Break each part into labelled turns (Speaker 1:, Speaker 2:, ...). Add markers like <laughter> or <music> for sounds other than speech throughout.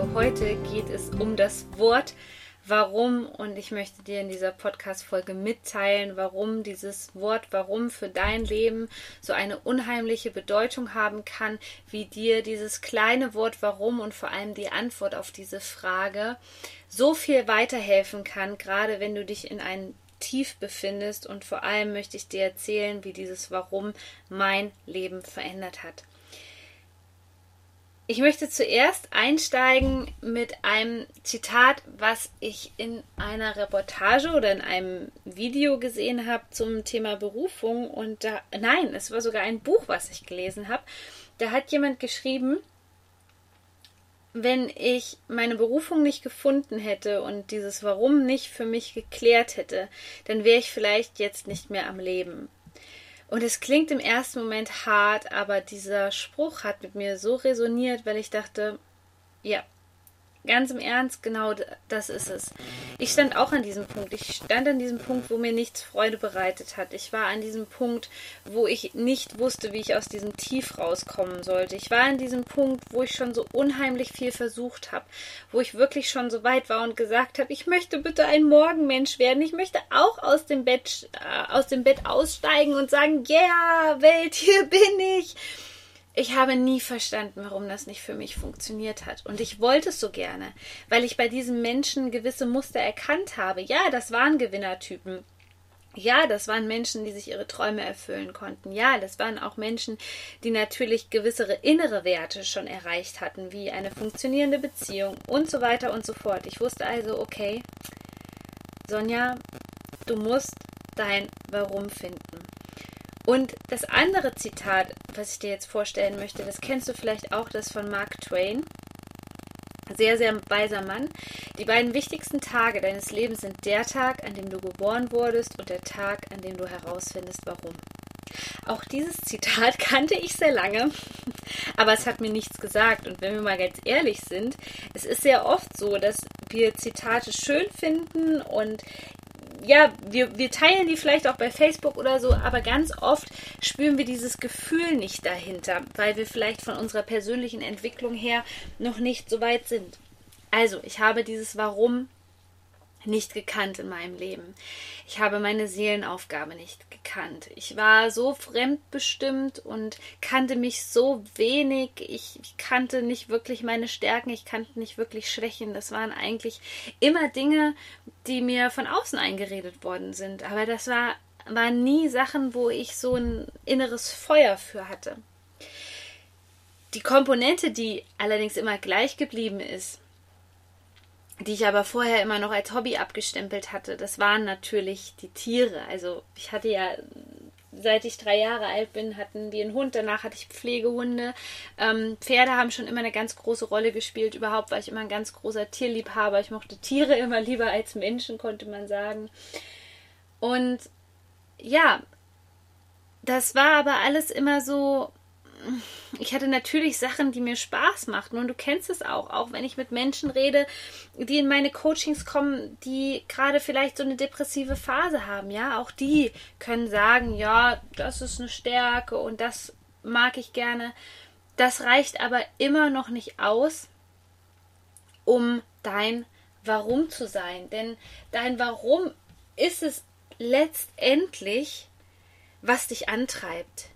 Speaker 1: Podcast-Folge. Heute geht es um das Wort Warum und ich möchte dir in dieser Podcast-Folge mitteilen, warum dieses Wort Warum für dein Leben so eine unheimliche Bedeutung haben kann, wie dir dieses kleine Wort Warum und vor allem die Antwort auf diese Frage so viel weiterhelfen kann, gerade wenn du dich in einem tief befindest und vor allem möchte ich dir erzählen, wie dieses Warum mein Leben verändert hat. Ich möchte zuerst einsteigen mit einem Zitat, was ich in einer Reportage oder in einem Video gesehen habe zum Thema Berufung. Und da, nein, es war sogar ein Buch, was ich gelesen habe. Da hat jemand geschrieben, wenn ich meine Berufung nicht gefunden hätte und dieses Warum nicht für mich geklärt hätte, dann wäre ich vielleicht jetzt nicht mehr am Leben. Und es klingt im ersten Moment hart, aber dieser Spruch hat mit mir so resoniert, weil ich dachte, ja, Ganz im Ernst, genau das ist es. Ich stand auch an diesem Punkt. Ich stand an diesem Punkt, wo mir nichts Freude bereitet hat. Ich war an diesem Punkt, wo ich nicht wusste, wie ich aus diesem Tief rauskommen sollte. Ich war an diesem Punkt, wo ich schon so unheimlich viel versucht habe, wo ich wirklich schon so weit war und gesagt habe, ich möchte bitte ein Morgenmensch werden. Ich möchte auch aus dem Bett, äh, aus dem Bett aussteigen und sagen, ja, yeah, Welt, hier bin ich ich habe nie verstanden, warum das nicht für mich funktioniert hat. Und ich wollte es so gerne, weil ich bei diesen Menschen gewisse Muster erkannt habe. Ja, das waren Gewinnertypen. Ja, das waren Menschen, die sich ihre Träume erfüllen konnten. Ja, das waren auch Menschen, die natürlich gewisse innere Werte schon erreicht hatten, wie eine funktionierende Beziehung und so weiter und so fort. Ich wusste also, okay, Sonja, du musst dein Warum finden. Und das andere Zitat, was ich dir jetzt vorstellen möchte, das kennst du vielleicht auch, das von Mark Twain. Sehr, sehr weiser Mann. Die beiden wichtigsten Tage deines Lebens sind der Tag, an dem du geboren wurdest und der Tag, an dem du herausfindest, warum. Auch dieses Zitat <laughs> kannte ich sehr lange, aber es hat mir nichts gesagt. Und wenn wir mal ganz ehrlich sind, es ist sehr oft so, dass wir Zitate schön finden und ja, wir, wir teilen die vielleicht auch bei Facebook oder so, aber ganz oft spüren wir dieses Gefühl nicht dahinter, weil wir vielleicht von unserer persönlichen Entwicklung her noch nicht so weit sind. Also, ich habe dieses Warum nicht gekannt in meinem Leben. Ich habe meine Seelenaufgabe nicht gekannt. Ich war so fremdbestimmt und kannte mich so wenig. Ich, ich, kannte nicht wirklich meine Stärken, ich kannte nicht wirklich Schwächen. Das waren eigentlich immer Dinge, die mir von außen eingeredet worden sind. Aber das war, waren nie Sachen, wo ich so ein inneres Feuer für hatte. Die Komponente, die allerdings immer gleich geblieben ist, die ich aber vorher immer noch als Hobby abgestempelt hatte, das waren natürlich die Tiere. Also ich hatte ja, seit ich drei Jahre alt bin, hatten wir einen Hund, danach hatte ich Pflegehunde. Ähm, Pferde haben schon immer eine ganz große Rolle gespielt. Überhaupt war ich immer ein ganz großer Tierliebhaber. Ich mochte Tiere <laughs> immer lieber als Menschen, konnte man sagen. Und ja, das war aber alles immer so ich hatte natürlich Sachen, die mir Spaß machten. Und du kennst es auch, auch wenn ich mit Menschen rede, die in meine Coachings kommen, die gerade vielleicht so eine depressive Phase haben. Ja, auch die können sagen, ja, das ist eine Stärke und das mag ich gerne. Das reicht aber immer noch nicht aus, um dein Warum zu sein. Denn dein Warum ist es letztendlich, was dich antreibt.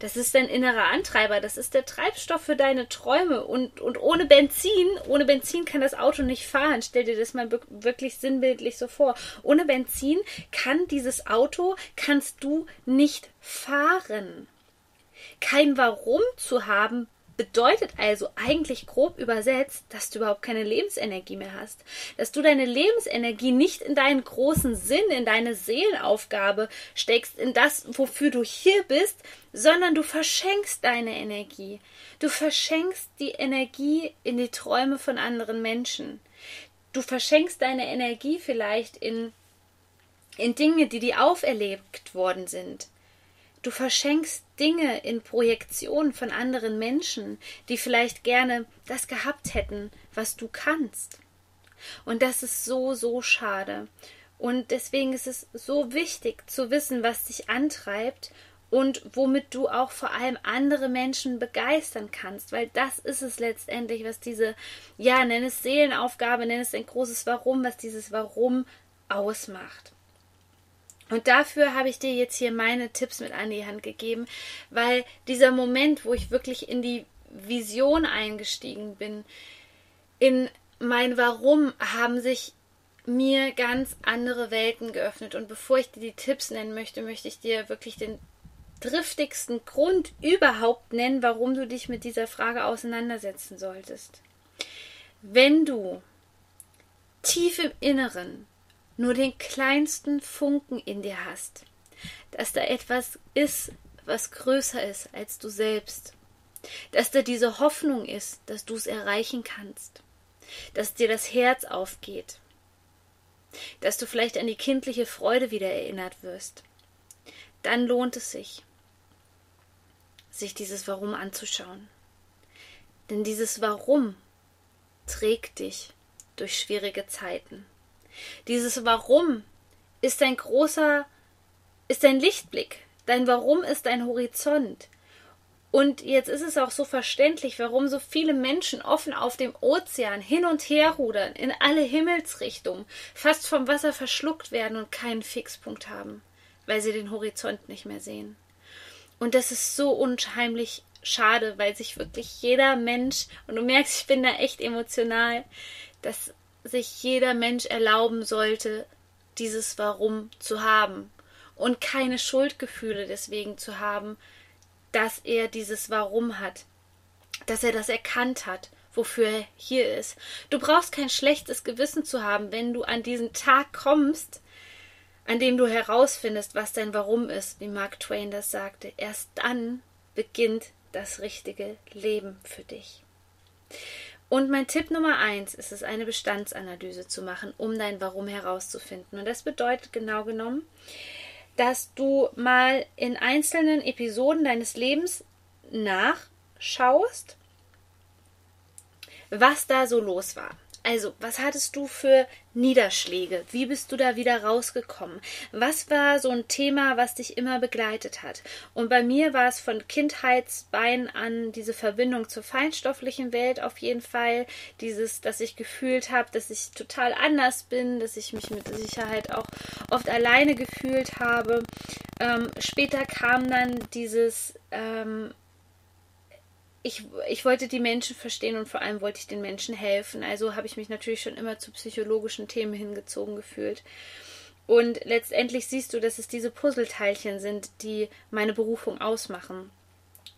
Speaker 1: Das ist dein innerer Antreiber, das ist der Treibstoff für deine Träume. Und, und ohne Benzin, ohne Benzin kann das Auto nicht fahren. Stell dir das mal wirklich sinnbildlich so vor. Ohne Benzin kann dieses Auto, kannst du nicht fahren. Kein Warum zu haben, bedeutet also eigentlich grob übersetzt, dass du überhaupt keine Lebensenergie mehr hast. Dass du deine Lebensenergie nicht in deinen großen Sinn, in deine Seelenaufgabe steckst, in das, wofür du hier bist, sondern du verschenkst deine Energie. Du verschenkst die Energie in die Träume von anderen Menschen. Du verschenkst deine Energie vielleicht in, in Dinge, die dir auferlegt worden sind. Du verschenkst Dinge in Projektionen von anderen Menschen, die vielleicht gerne das gehabt hätten, was du kannst. Und das ist so, so schade. Und deswegen ist es so wichtig zu wissen, was dich antreibt und womit du auch vor allem andere Menschen begeistern kannst, weil das ist es letztendlich, was diese, ja, nenn es Seelenaufgabe, nenn es ein großes Warum, was dieses Warum ausmacht. Und dafür habe ich dir jetzt hier meine Tipps mit an die Hand gegeben, weil dieser Moment, wo ich wirklich in die Vision eingestiegen bin, in mein Warum haben sich mir ganz andere Welten geöffnet. Und bevor ich dir die Tipps nennen möchte, möchte ich dir wirklich den driftigsten Grund überhaupt nennen, warum du dich mit dieser Frage auseinandersetzen solltest. Wenn du tief im Inneren nur den kleinsten Funken in dir hast, dass da etwas ist, was größer ist als du selbst, dass da diese Hoffnung ist, dass du es erreichen kannst, dass dir das Herz aufgeht, dass du vielleicht an die kindliche Freude wieder erinnert wirst, dann lohnt es sich, sich dieses Warum anzuschauen. Denn dieses Warum trägt dich durch schwierige Zeiten. Dieses Warum ist ein großer, ist ein Lichtblick. Dein Warum ist ein Horizont. Und jetzt ist es auch so verständlich, warum so viele Menschen offen auf dem Ozean hin und her rudern, in alle Himmelsrichtungen, fast vom Wasser verschluckt werden und keinen Fixpunkt haben, weil sie den Horizont nicht mehr sehen. Und das ist so unheimlich schade, weil sich wirklich jeder Mensch, und du merkst, ich bin da echt emotional, dass sich jeder Mensch erlauben sollte, dieses Warum zu haben und keine Schuldgefühle deswegen zu haben, dass er dieses Warum hat, dass er das erkannt hat, wofür er hier ist. Du brauchst kein schlechtes Gewissen zu haben, wenn du an diesen Tag kommst, an dem du herausfindest, was dein Warum ist, wie Mark Twain das sagte. Erst dann beginnt das richtige Leben für dich. Und mein Tipp Nummer eins ist es, eine Bestandsanalyse zu machen, um dein Warum herauszufinden. Und das bedeutet genau genommen, dass du mal in einzelnen Episoden deines Lebens nachschaust, was da so los war. Also, was hattest du für Niederschläge? Wie bist du da wieder rausgekommen? Was war so ein Thema, was dich immer begleitet hat? Und bei mir war es von Kindheitsbein an diese Verbindung zur feinstofflichen Welt auf jeden Fall. Dieses, dass ich gefühlt habe, dass ich total anders bin, dass ich mich mit Sicherheit auch oft alleine gefühlt habe. Ähm, später kam dann dieses ähm, ich, ich wollte die Menschen verstehen und vor allem wollte ich den Menschen helfen. Also habe ich mich natürlich schon immer zu psychologischen Themen hingezogen gefühlt. Und letztendlich siehst du, dass es diese Puzzleteilchen sind, die meine Berufung ausmachen.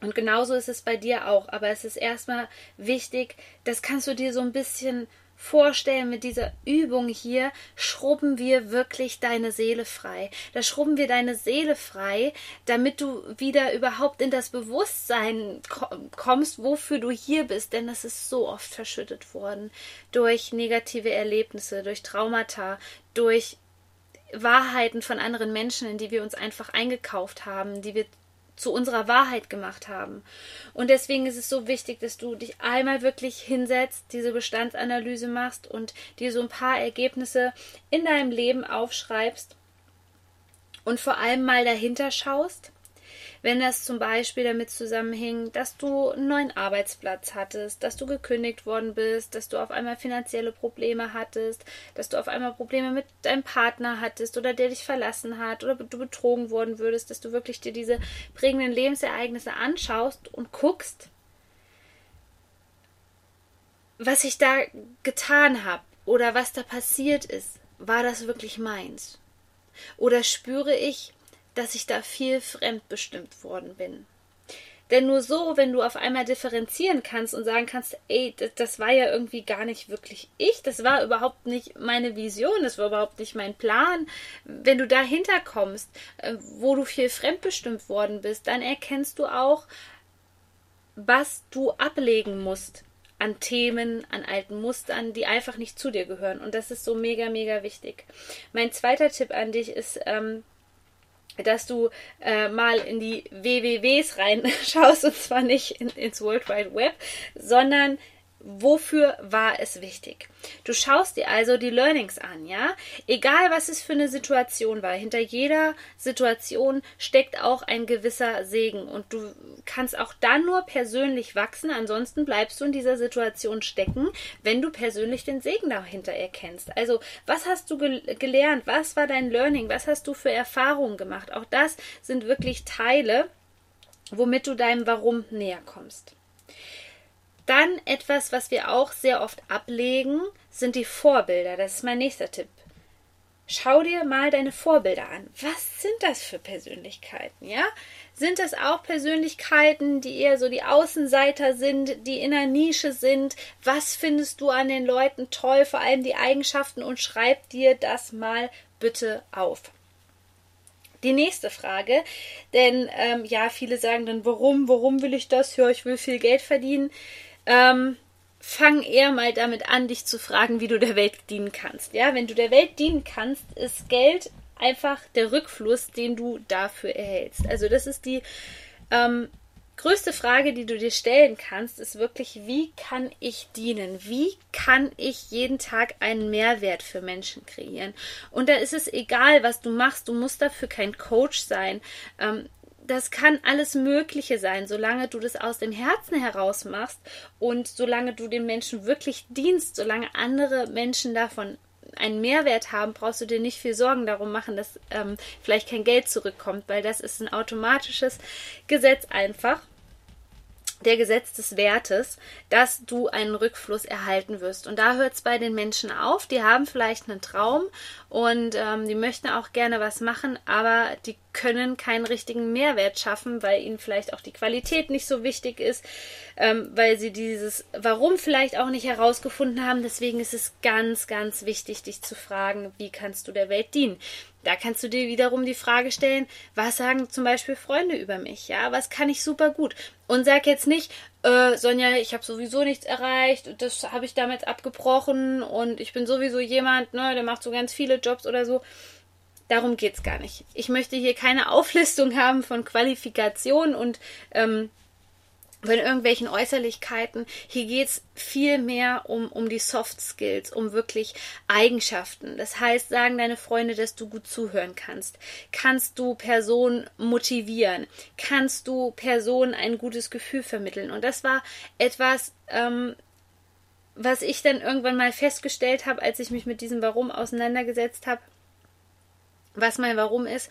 Speaker 1: Und genauso ist es bei dir auch. Aber es ist erstmal wichtig, das kannst du dir so ein bisschen vorstellen, mit dieser Übung hier schrubben wir wirklich deine Seele frei. Da schrubben wir deine Seele frei, damit du wieder überhaupt in das Bewusstsein kommst, wofür du hier bist. Denn das ist so oft verschüttet worden durch negative Erlebnisse, durch Traumata, durch Wahrheiten von anderen Menschen, in die wir uns einfach eingekauft haben, die wir zu unserer Wahrheit gemacht haben. Und deswegen ist es so wichtig, dass du dich einmal wirklich hinsetzt, diese Bestandsanalyse machst und dir so ein paar Ergebnisse in deinem Leben aufschreibst und vor allem mal dahinter schaust, wenn das zum Beispiel damit zusammenhing, dass du einen neuen Arbeitsplatz hattest, dass du gekündigt worden bist, dass du auf einmal finanzielle Probleme hattest, dass du auf einmal Probleme mit deinem Partner hattest oder der dich verlassen hat oder du betrogen worden würdest, dass du wirklich dir diese prägenden Lebensereignisse anschaust und guckst, was ich da getan habe oder was da passiert ist. War das wirklich meins? Oder spüre ich, dass ich da viel fremdbestimmt worden bin. Denn nur so, wenn du auf einmal differenzieren kannst und sagen kannst, ey, das, das, war ja irgendwie gar nicht wirklich ich, das war überhaupt nicht meine Vision, das war überhaupt nicht mein Plan. Wenn du dahinter kommst, äh, wo du viel fremdbestimmt worden bist, dann erkennst du auch, was du ablegen musst an Themen, an alten Mustern, die einfach nicht zu dir gehören. Und das ist so mega, mega wichtig. Mein zweiter Tipp an dich ist, ähm, dass du äh, mal in die WWWs reinschaust <laughs> und zwar nicht in, ins World Wide Web, sondern Wofür war es wichtig? Du schaust dir also die Learnings an, ja? Egal was es für eine Situation war, hinter jeder Situation steckt auch ein gewisser Segen und du kannst auch dann nur persönlich wachsen, ansonsten bleibst du in dieser Situation stecken, wenn du persönlich den Segen dahinter erkennst. Also, was hast du gel gelernt? Was war dein Learning? Was hast du für Erfahrungen gemacht? Auch das sind wirklich Teile, womit du deinem Warum näher kommst. Dann etwas, was wir auch sehr oft ablegen, sind die Vorbilder. Das ist mein nächster Tipp. Schau dir mal deine Vorbilder an. Was sind das für Persönlichkeiten, ja? Sind das auch Persönlichkeiten, die eher so die Außenseiter sind, die in der Nische sind? Was findest du an den Leuten toll, vor allem die Eigenschaften und schreib dir das mal bitte auf. Die nächste Frage, denn ähm, ja, viele sagen dann, warum, warum will ich das? Ja, ich will viel Geld verdienen ähm, fang eher mal damit an, dich zu fragen, wie du der Welt dienen kannst. Ja, wenn du der Welt dienen kannst, ist Geld einfach der Rückfluss, den du dafür erhältst. Also das ist die ähm, größte Frage, die du dir stellen kannst, ist wirklich, wie kann ich dienen? Wie kann ich jeden Tag einen Mehrwert für Menschen kreieren? Und da ist es egal, was du machst. Du musst dafür kein Coach sein. Ähm, das kann alles Mögliche sein, solange du das aus dem Herzen heraus machst und solange du den Menschen wirklich dienst, solange andere Menschen davon einen Mehrwert haben, brauchst du dir nicht viel Sorgen darum machen, dass ähm, vielleicht kein Geld zurückkommt, weil das ist ein automatisches Gesetz einfach der Gesetz des Wertes, dass du einen Rückfluss erhalten wirst. Und da hört es bei den Menschen auf. Die haben vielleicht einen Traum und ähm, die möchten auch gerne was machen, aber die können keinen richtigen Mehrwert schaffen, weil ihnen vielleicht auch die Qualität nicht so wichtig ist, ähm, weil sie dieses Warum vielleicht auch nicht herausgefunden haben. Deswegen ist es ganz, ganz wichtig, dich zu fragen, wie kannst du der Welt dienen? Da kannst du dir wiederum die Frage stellen, was sagen zum Beispiel Freunde über mich? Ja, was kann ich super gut? Und sag jetzt nicht, äh, Sonja, ich habe sowieso nichts erreicht, das habe ich damit abgebrochen und ich bin sowieso jemand, ne, der macht so ganz viele Jobs oder so. Darum geht's gar nicht. Ich möchte hier keine <laughs> Auflistung haben von Qualifikationen und ähm, von irgendwelchen Äußerlichkeiten. Hier geht's viel mehr um, um die Soft Skills, um wirklich Eigenschaften. Das heißt, sagen deine Freunde, dass du gut zuhören kannst. Kannst du Personen motivieren? Kannst du Personen ein gutes Gefühl vermitteln? Und das war etwas, ähm, was ich dann irgendwann mal festgestellt habe, als ich mich mit diesem Warum auseinandergesetzt habe. Was mein Warum ist,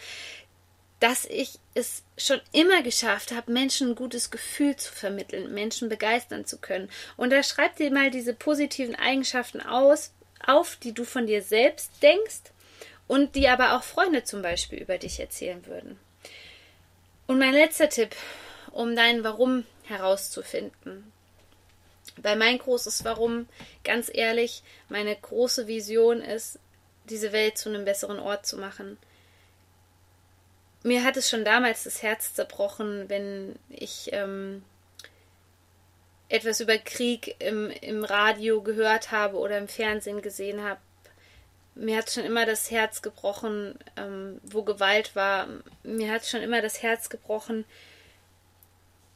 Speaker 1: dass ich es schon immer geschafft habe, Menschen ein gutes Gefühl zu vermitteln, Menschen begeistern zu können. Und da schreib dir mal diese positiven Eigenschaften aus, auf, die du von dir selbst denkst und die aber auch Freunde zum Beispiel über dich erzählen würden. Und mein letzter Tipp, um dein Warum herauszufinden. Bei mein großes Warum, ganz ehrlich, meine große Vision ist, diese Welt zu einem besseren Ort zu machen mir hat es schon damals das Herz zerbrochen, wenn ich ähm, etwas über Krieg im, im Radio gehört habe oder im Fernsehen gesehen habe. Mir hat schon immer das Herz gebrochen, ähm, wo Gewalt war. Mir hat schon immer das Herz gebrochen,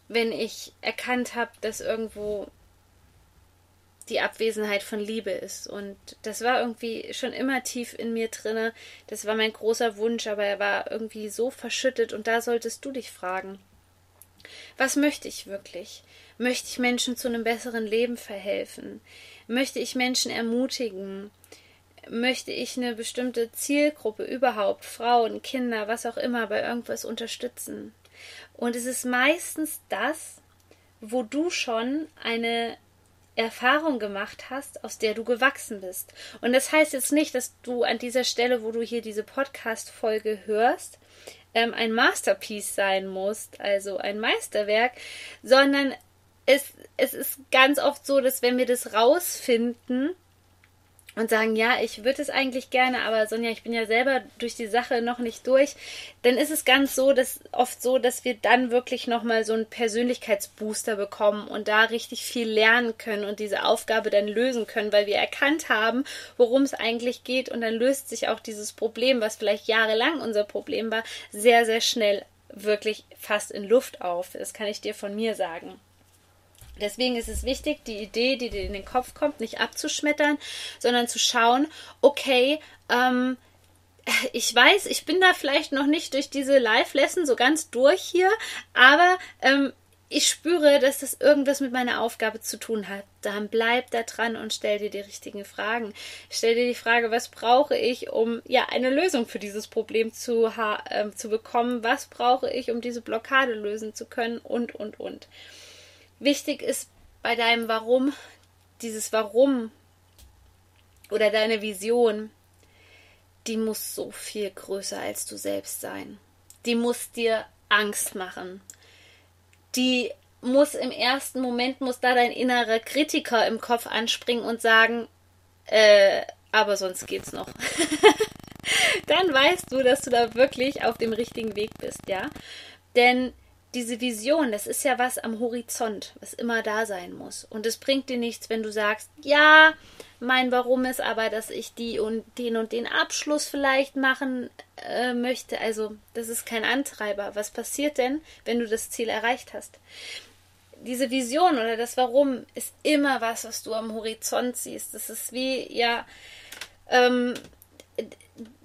Speaker 1: wenn ich erkannt habe, dass irgendwo die Abwesenheit von Liebe ist. Und das war irgendwie schon immer tief in mir drinne. Das war mein großer Wunsch, aber er war irgendwie so verschüttet. Und da solltest du dich fragen. Was möchte ich wirklich? Möchte ich Menschen zu einem besseren Leben verhelfen? Möchte ich Menschen ermutigen? Möchte ich eine bestimmte Zielgruppe überhaupt, Frauen, Kinder, was auch immer, bei irgendwas unterstützen? Und es ist meistens das, wo du schon eine Erfahrung gemacht hast, aus der du gewachsen bist. Und das heißt jetzt nicht, dass du an dieser Stelle, wo du hier diese Podcast-Folge hörst, ähm, ein Masterpiece sein musst, also ein Meisterwerk, sondern es, es ist ganz oft so, dass wenn wir das rausfinden und sagen, ja, ich würde es eigentlich gerne, aber Sonja, ich bin ja selber durch die Sache noch nicht durch, dann ist es ganz so, dass oft so, dass wir dann wirklich nochmal so einen Persönlichkeitsbooster bekommen und da richtig viel lernen können und diese Aufgabe dann lösen können, weil wir erkannt haben, worum es eigentlich geht und dann löst sich auch dieses Problem, was vielleicht jahrelang unser Problem war, sehr, sehr schnell wirklich fast in Luft auf. Das kann ich dir von mir sagen. Deswegen ist es wichtig, die Idee, die dir in den Kopf kommt, nicht abzuschmettern, sondern zu schauen, okay, ähm, ich weiß, ich bin da vielleicht noch nicht durch diese Live-Lesson so ganz durch hier, aber ähm, ich spüre, dass das irgendwas mit meiner Aufgabe zu tun hat. Dann bleib da dran und stell dir die richtigen Fragen. Stell dir die Frage, was brauche ich, um ja eine Lösung für dieses Problem zu, äh, zu bekommen? Was brauche ich, um diese Blockade lösen zu können? Und, und, und. Wichtig ist bei deinem Warum, dieses Warum oder deine Vision, die muss so viel größer als du selbst sein. Die muss dir Angst machen. Die muss im ersten Moment, muss da dein innerer Kritiker im Kopf anspringen und sagen, äh, aber sonst geht's noch. <laughs> Dann weißt du, dass du da wirklich auf dem richtigen Weg bist, ja? Denn diese Vision, das ist ja was am Horizont, was immer da sein muss. Und es bringt dir nichts, wenn du sagst, ja, mein Warum ist aber, dass ich die und den und den Abschluss vielleicht machen äh, möchte. Also, das ist kein Antreiber. Was passiert denn, wenn du das Ziel erreicht hast? Diese Vision oder das Warum ist immer was, was du am Horizont siehst. Das ist wie, ja, ähm,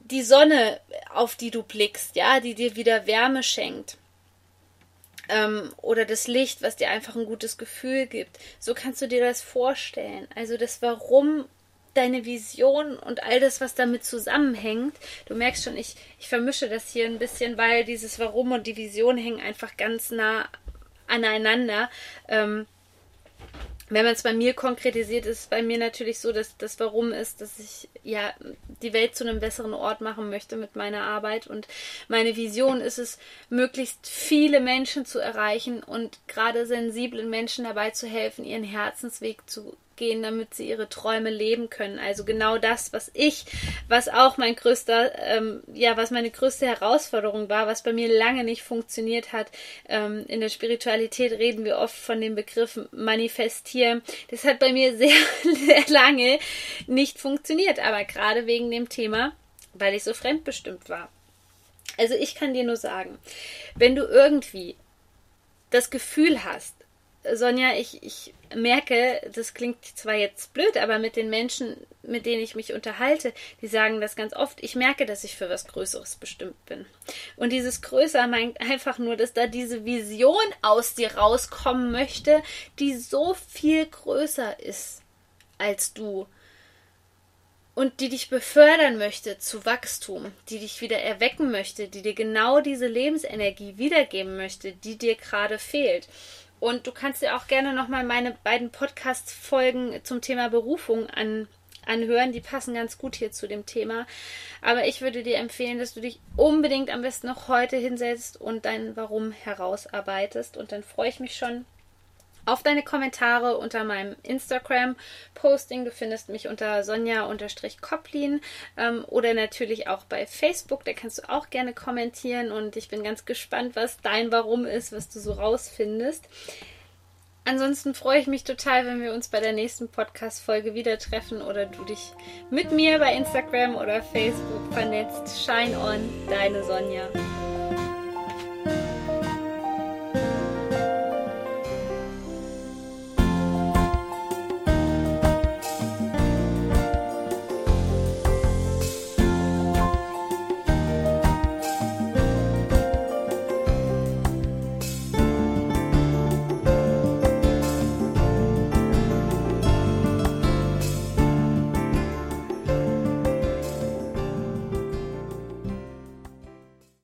Speaker 1: die Sonne, auf die du blickst, ja, die dir wieder Wärme schenkt ähm, oder das Licht, was dir einfach ein gutes Gefühl gibt. So kannst du dir das vorstellen. Also das Warum deine Vision und all das, was damit zusammenhängt. Du merkst schon, ich, ich vermische das hier ein bisschen, weil dieses Warum und die Vision hängen einfach ganz nah aneinander. Ähm, wenn man es bei mir konkretisiert, ist es bei mir natürlich so, dass das Warum ist, dass ich ja die Welt zu einem besseren Ort machen möchte mit meiner Arbeit. Und meine Vision ist es, möglichst viele Menschen zu erreichen und gerade sensiblen Menschen dabei zu helfen, ihren Herzensweg zu gehen, damit sie ihre Träume leben können. Also genau das, was ich, was auch mein größter, ähm, ja, was meine größte Herausforderung war, was bei mir lange nicht funktioniert hat. Ähm, in der Spiritualität reden wir oft von dem Begriff manifestieren. Das hat bei mir sehr, <laughs> sehr lange nicht funktioniert, aber gerade wegen dem Thema, weil ich so fremdbestimmt war. Also ich kann dir nur sagen, wenn du irgendwie das Gefühl hast, Sonja, ich, ich merke, das klingt zwar jetzt blöd, aber mit den Menschen, mit denen ich mich unterhalte, die sagen das ganz oft, ich merke, dass ich für was Größeres bestimmt bin. Und dieses Größer meint einfach nur, dass da diese Vision aus dir rauskommen möchte, die so viel größer ist als du und die dich befördern möchte zu Wachstum, die dich wieder erwecken möchte, die dir genau diese Lebensenergie wiedergeben möchte, die dir gerade fehlt. Und du kannst dir auch gerne nochmal meine beiden Podcast-Folgen zum Thema Berufung an, anhören. Die passen ganz gut hier zu dem Thema. Aber ich würde dir empfehlen, dass du dich unbedingt am besten noch heute hinsetzt und dein Warum herausarbeitest. Und dann freue ich mich schon auf deine Kommentare unter meinem Instagram-Posting. Du findest mich unter Sonja-Koplin ähm, oder natürlich auch bei Facebook. Da kannst du auch gerne kommentieren und ich bin ganz gespannt, was dein Warum ist, was du so rausfindest. Ansonsten freue ich mich total, wenn wir uns bei der nächsten Podcast-Folge wieder treffen oder du dich mit mir bei Instagram oder Facebook vernetzt. Shine on, deine Sonja.